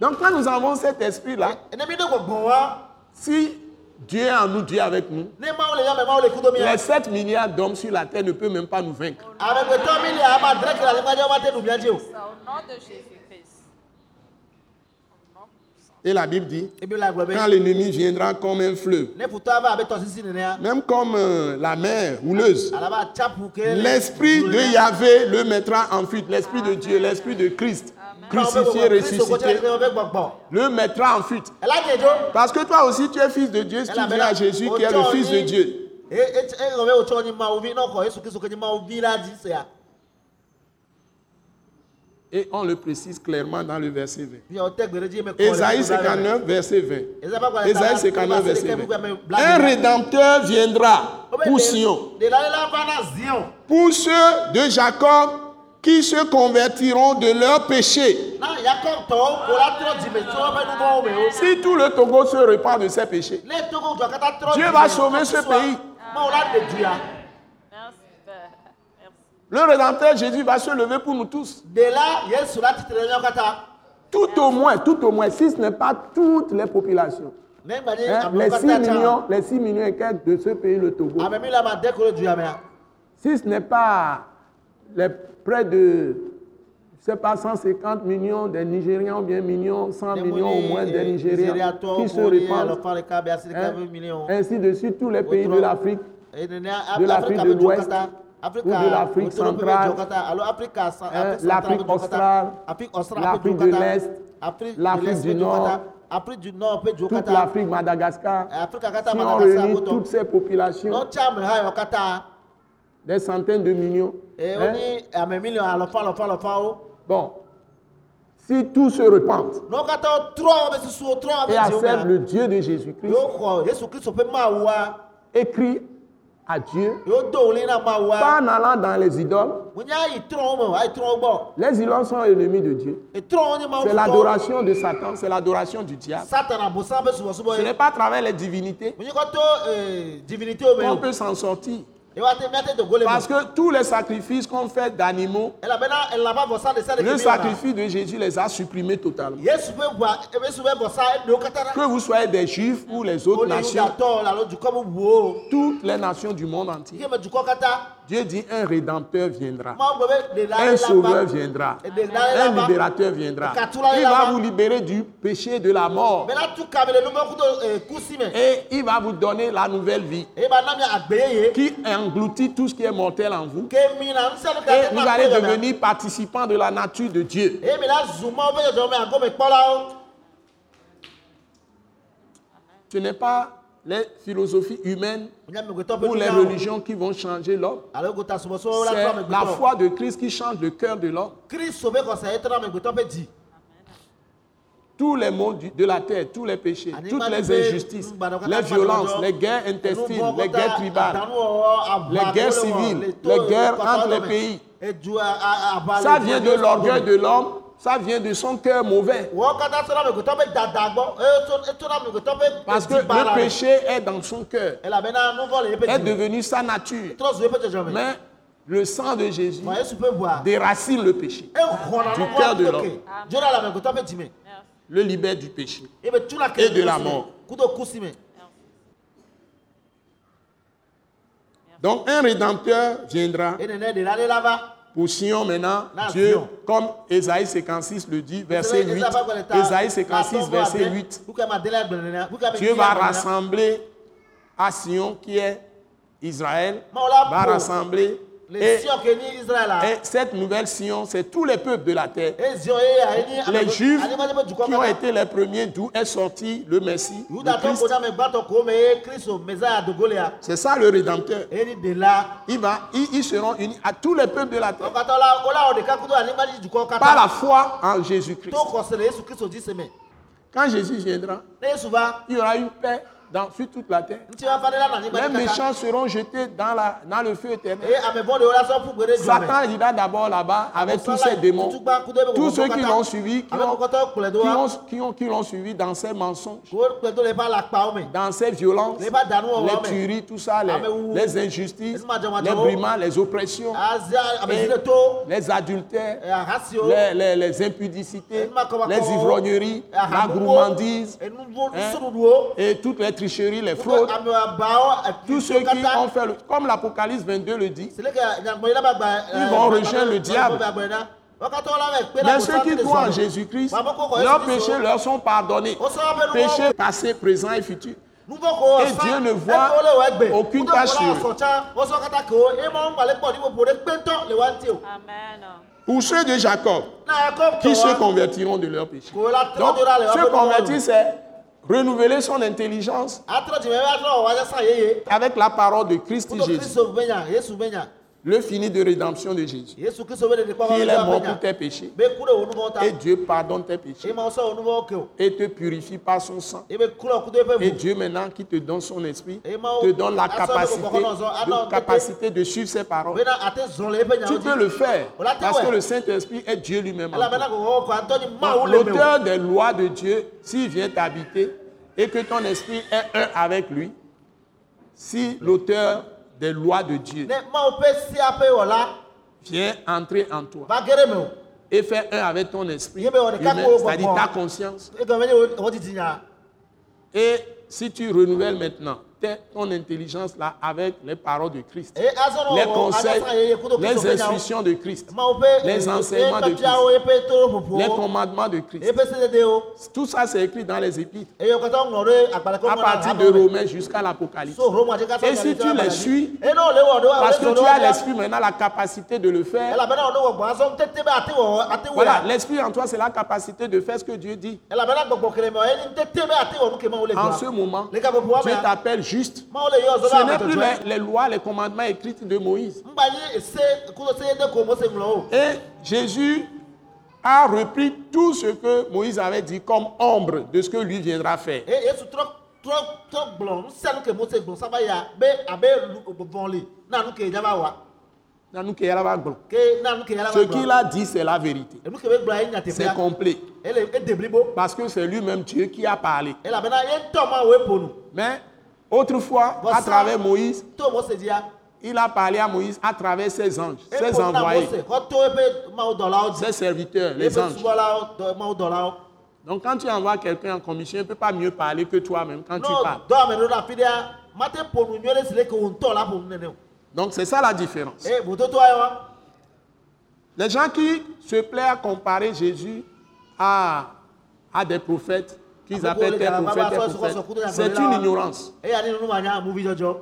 Donc quand nous avons cet esprit-là, Ennemi de quoi, bon, hein. si Dieu est en nous, Dieu est avec nous. Les yɛ 7 milliards d'hommes sur la terre ne peuvent même pas nous vaincre. Et la Bible dit, quand l'ennemi viendra comme un fleuve, même comme euh, la mer houleuse, l'esprit de Yahvé le mettra en fuite. L'esprit de Dieu, l'esprit de Christ, crucifié, ressuscité, le mettra en fuite. Parce que toi aussi, tu es fils de Dieu si tu viens à Jésus qui est le fils de Dieu. Et on le précise clairement dans le verset 20. bi ɔtɛ gbe ɖe dzi me kɔ Ésaïe 59, verset 20. Ésaïe Ésaïe 59, verset 20. Un rédempteur viendra pour Sion, pour ceux de Jacob qui se convertiront de leurs péchés. Si tout le Togo se repart de ses péchés, Dieu va sauver ce pays. Merci. le rédempteur Jésus va se lever pour nous tous. Tout au moins, tout au moins, si ce n'est pas toutes les populations. Hein, les 6 katã millions, les 6 millions et quelques de ce pays, le Togo. mea Si ce n'est pas les près de, je sais pas, 150 millions des Nigériens ou bien millions, 100 Ne millions au moins des Nigériens qui se répandent. hein, ainsi de suite, tous les pays de l'Afrique. De Af- l'Afrique de l'Ouest ou de l'Afrique centrale, l'Afrique australe, Afrique australe l'Afrique de l'Est, l'Afrique du Nord. Afrique du Nord toute l'Afrique, Madagascar. Si on réunit toutes ces populations, des centaines de millions, hein, bon, si tous se trɔ et acceptent mea, le Dieu de Jésus-Christ, Mawua, écrit à Dieu, na pas en allant dans les idoles. Les idoles sont ennemis de Dieu. C'est l'adoration de Satan, c'est l'adoration du diable. Ce n'est pas à travers les divinités. Qu'on o. peut s'en sortir. Parce que tous les sacrifices qu'on fait d'animaux, le sacrifice de Jésus les a supprimés totalement. Que vous soyez des juifs ou les autres nations, toutes les nations du monde entier, Dieu dit un rédempteur viendra, un sauveur viendra, un libérateur viendra. Il va vous libérer du péché de la mort tu me. et il va vous donner la nouvelle vie qui engloutit tout ce qui est mortel en vous. Et vous allez devenir participants de la nature de Dieu. Kpɔlawo. Ce n'est pas les philosophies humaines ou les religions qui vont changer l'homme. C'est la foi de Christ qui change le cœur de l'homme. Tous les maux du- de la terre, tous les péchés, toutes les injustices, les violences, les guerres intestines, les guerres tribales, les guerres civiles, les guerres entre les pays. Ça vient de l'orgueil de l'homme, ça vient de son cœur mauvais. Parce que le péché est dans son cœur, est devenu sa nature. Mais le sang de Jésus déracine le péché, Du cœur de l'homme. le libère du péché. Tuna ke Et de la mort. Donc un rédempteur viendra Pour Sion maintenant. Na Dieu, comme Ésaïe 56 le dit, verset 8. Eza ƒe agbalẽ ta, Ésaïe 56, la tɔn verset ade, 8. Pour que ma délai agblẽ nenea, pour que ame Dieu va rassembler à Sion qui est Israël, va rassembler. Et, cette nouvelle Sion, c'est tous les peuples de la terre. Les Juifs qui ont été les premiers d'où est sorti le Messie. C'est ça le Rédempteur. Il va, ils, ils seront unis à tous les peuples de la terre par la foi en Jésus-Christ. Quand Jésus viendra, il y aura une paix dans, sur toute la terre. Les méchants seront jetés dans, la, dans le feu éternel. Satan ira d'abord là-bas avec tous ses démons. Tous ceux qui l'ont suivi, qui Ame ont, kɔkɔtɔ kplɔe do qui ont, qui ont, l'ont suivi dans ses mensonges, dans ses violences, les tueries, tout ça, les, injustices, les brimats, les oppressions, Et- les adultères, les, les, les impudicités, les ivrogneries, la gourmandise vo- hein, et toutes les tricheries, les fraudes, tous ceux qui ont fait, le- comme l'Apocalypse 22 le dit, ba gba Ils vont rejoindre le diable. mais ceux qui croient en Jésus-Christ, leurs péchés leur sont pardonnés. Péchés passés, présents et futurs. Et Dieu ne voit aucune tâche sur eux. Amen. Pour ceux de Jacob, qui se convertiront de leurs péchés. Donc, se convertir, c'est renouveler son intelligence. Avec la parole de Christ Jésus, le fini de rédemption de Jésus. Il est mort pour tes péchés. Et Dieu pardonne tes péchés et te purifie par son sang. Et Dieu maintenant qui te donne son esprit, te donne la capacité de, capacité de suivre ses paroles. Tu peux le faire parce que le Saint-Esprit est Dieu lui-même. L'auteur des lois de Dieu, s'il vient t'habiter et que ton esprit est un avec lui, si l'auteur des lois de Dieu. Vient entrer en toi. Et faire un avec ton esprit, c'est-à-dire ta conscience, et si tu renouvelles maintenant ton intelligence là avec les paroles de Christ, les conseils, les instructions de Christ, les enseignements de to les commandements de Christ. Tout ça, c'est écrit dans les épîtres, à partir de Romains jusqu'à l'Apocalypse. Et si tu les suis, Parce que tu as l'esprit maintenant, la capacité de le faire. Voilà, l'esprit en toi, c'est la capacité de faire ce que Dieu dit. En ce moment, Dieu mea t'appelle juste. Ce n'est plus les, les lois, les commandements écrits de Moïse. Et Jésus a repris tout ce que Moïse avait dit comme ombre de ce que lui viendra faire. Ce qu'il a dit, c'est la vérité. C'est complet. Parce que c'est lui-même Dieu qui a parlé. Mais autrefois, à travers Moïse, dzia il a parlé à Moïse à travers ses anges, ses envoyés, ses serviteurs, les anges. Donc quand tu envoies quelqu'un en commission, il ne peut pas mieux parler que toi-même quand tu parles. o Donc c'est ça la différence. ye wa Les gens qui se plaisent à comparer Jésus à, à des prophètes, qu'ils appellent c'est une ignorance. dzɔdzɔ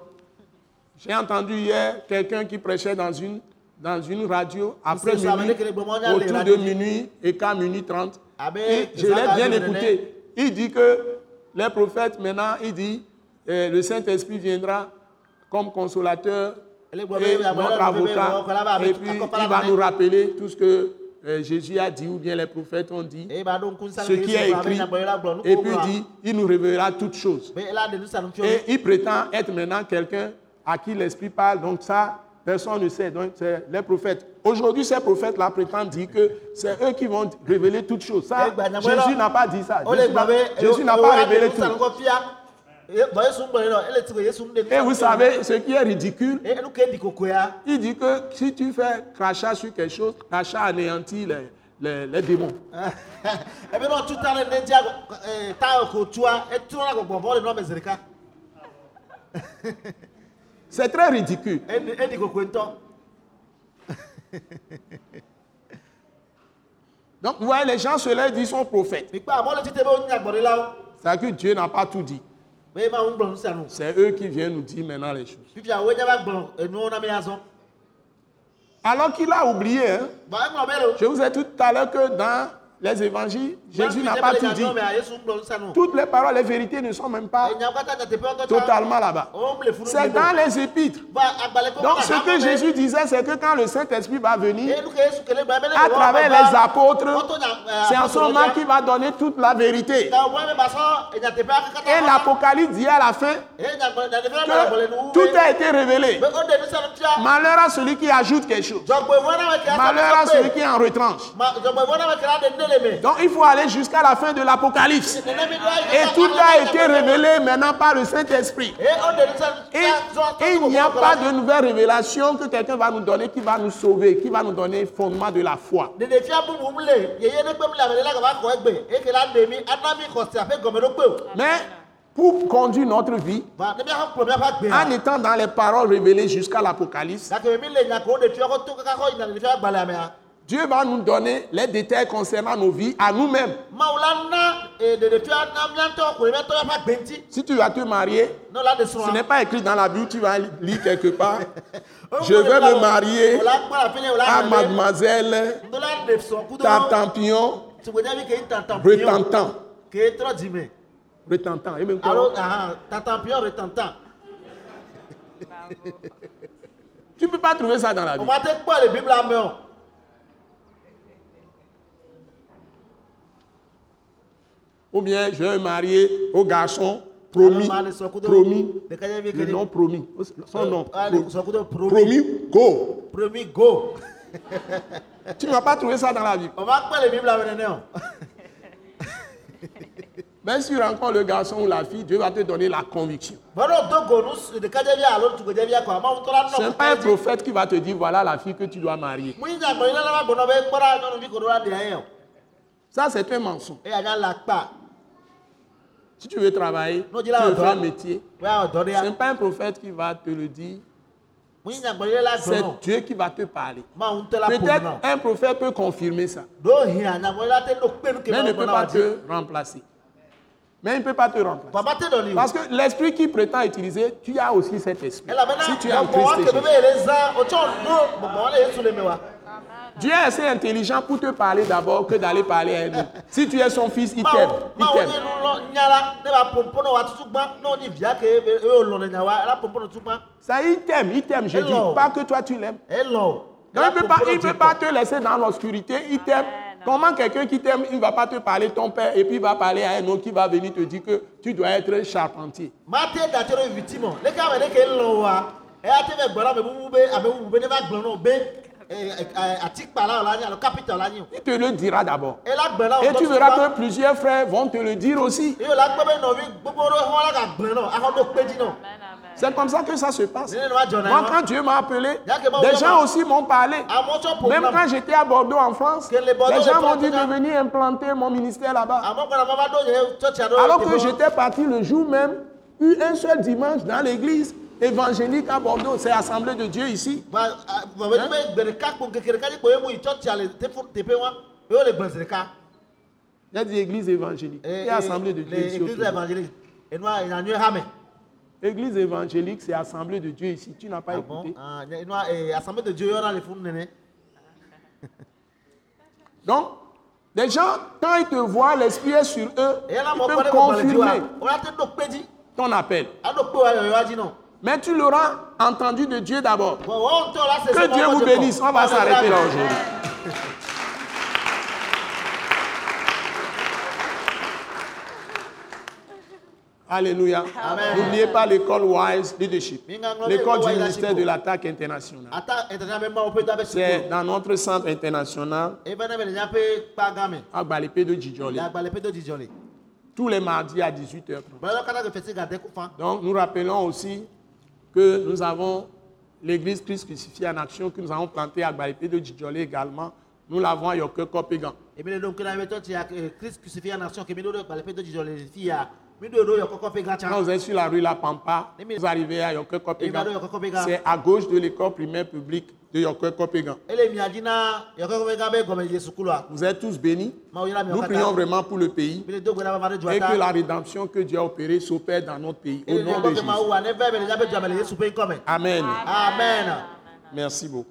J'ai entendu hier quelqu'un qui prêchait dans une, dans une radio après minuit, autour de minuit et qu'à minuit 30. Ah ben, Et je l'ai bien écouté. Il dit que les prophètes, maintenant, il dit, euh, le Saint-Esprit viendra comme consolateur et notre avocat. Et puis, il va nous rappeler tout ce que euh, Jésus a dit ou bien les prophètes ont dit. eye ba ɖo ŋku Ce qui est écrit. Et puis, il dit, il nous révélera toutes choses. Et il prétend être maintenant quelqu'un à qui l'Esprit parle. Donc ça, personne ne sait. Donc c'est les prophètes. Aujourd'hui, ces prophètes-là prétendent dire que c'est eux qui vont révéler toutes choses. Ça, Eh, n'abord, Jésus n'a pas dit ça. Jésus n'a pas révélé tout. Nu fia E- bɔn Yesu ŋgblɔ ye nɔ ele ti ko Yesu ŋu ɖe Et vous savez, ce qui est ridicule, e kokoea il dit que si tu fais crachat sur quelque chose, crachat anéantit les, les, les démons. [LAUGHS] [LAUGHS] C'est très ridicule. [LAUGHS] Donc, vous voyez, les gens se lèvent, ils sont prophètes. C'est-à-dire que Dieu n'a pas tout dit. C'est eux qui viennent nous dire maintenant les choses. Alors qu'il a oublié, hein, lo Je vous ai dit tout à l'heure que dans les évangiles, Jésus n'a pas tout dit. Toutes les paroles, les vérités ne sont même pas totalement là-bas. C'est dans les épîtres. Donc ce que Jésus disait, c'est que quand le Saint-Esprit va venir, à travers les apôtres, eh, c'est en ce moment qu'il va donner toute la vérité. Et l'Apocalypse dit à la fin que tout a été révélé. Malheur à celui qui ajoute quelque chose. Malheur à celui qui en retranche. Donc il faut aller jusqu'à la fin de l'Apocalypse. Et tout a été révélé maintenant par le Saint-Esprit. Et, il n'y a pas de nouvelle révélation que quelqu'un va nous donner qui va nous sauver, qui va nous donner fondement de la foi. Mais pour conduire notre vie en étant dans les paroles révélées jusqu'à l'Apocalypse. Dieu va nous donner les détails concernant nos vies à nous-mêmes. eh, Si tu vas te marier, ce n'est pas écrit dans la Bible, tu vas lire quelque part. [LAUGHS] Je vais me marier à mademoiselle Tartampion Retentant. trɔ dzime Retentant. Tu ne peux pas trouver ça dans la Bible. ma te kpɔ le biblia me o Ou bien je vais me marier au garçon promis. Promis. Le nom promis. Son nom. ah promis. Go. promis go Tu ne vas pas trouver ça dans la Bible. o ma kpɔ le biblia me nene o Même si tu rencontres le garçon ou la fille, Dieu va te donner la conviction. Ce n'est pas un prophète qui va te dire voilà la fille que tu dois marier. Ça, c'est un mensonge. Si tu veux travailler, Non, tu veux faire un métier, ce n'est pas un prophète qui va te le dire, c'est Dieu qui va te parler. Peut-être un prophète peut confirmer ça, mais il ne peut pas te remplacer. Mais il ne peut pas te remplacer. Parce que l'esprit qui prétend utiliser, tu as aussi cet esprit. Si tu es en Christ Dieu est assez intelligent pour te parler d'abord que d'aller parler à un autre. Si tu es son fils, il t'aime. Il t'aime. Ça, il t'aime, il t'aime, je dis. Pas que toi tu l'aimes. Donc, il ne peut pas, il peut pas te laisser dans l'obscurité. Il t'aime. Comment quelqu'un qui t'aime, il ne va pas te parler ton père et puis il va parler à un autre qui va venir te dire que tu dois être charpentier. Il te le dira d'abord. Et tu verras que plusieurs frères vont te le dire aussi. C'est comme ça que ça se passe. Moi, quand Dieu m'a appelé, des gens aussi m'ont parlé. ƒo Même quand j'étais à Bordeaux en France, les gens m'ont dit de venir implanter mon ministère là-bas. aɖewo Alors que j'étais parti le jour même, eu un seul dimanche dans l'église évangélique à Bordeaux, c'est Assemblée de Dieu ici. Ba- a- ba- be be gbe ɖeka kpo keke ɖeka dzi kpo ye mu yi tsɔtsia le teƒe teƒe wa ye wo le gble zi ɖeka J'ai dit église évangélique Eh, et Assemblée de Dieu ici. église évangélique c'est Assemblée de Dieu ici. Tu n'as pas Ah bon? écouté. Ah, eh, assemblée de Dieu [LAUGHS] Donc, les gens, quand ils te voient, l'esprit est sur eux, ils peuvent confirmer dzi ton appel. Mais tu l'auras entendu de Dieu d'abord. Que Dieu vous bénisse. On va s'arrêter là aujourd'hui. [LAUGHS] Alléluia. N'oubliez pas l'école Wise Leadership. L'école du ministère de l'attaque internationale. C'est dans notre centre international à de Djidjolé. Tous les mardis à 18h30. bɔlɔ kata ke fesi gade ku fan Donc nous rappelons aussi que nous avons l'église Christ crucifié en action que nous avons plantée à Balépé de Djidjolé également. Nous l'avons à Yoke Kopegan. ebi le do nkena bɛ tɔ tia christ crucifié nation ke mi do do agbalẽ pe Quand vous êtes sur la rue La Pampa, vous arrivez à Yoke Kopegan. C'est à gauche de l'école primaire publique de Yoke wa Vous êtes tous bénis. Nous prions vraiment pour le pays et que la rédemption que Dieu a opérée s'opère dans notre pays. Au nom de Jésus. Amen. amen Merci beaucoup.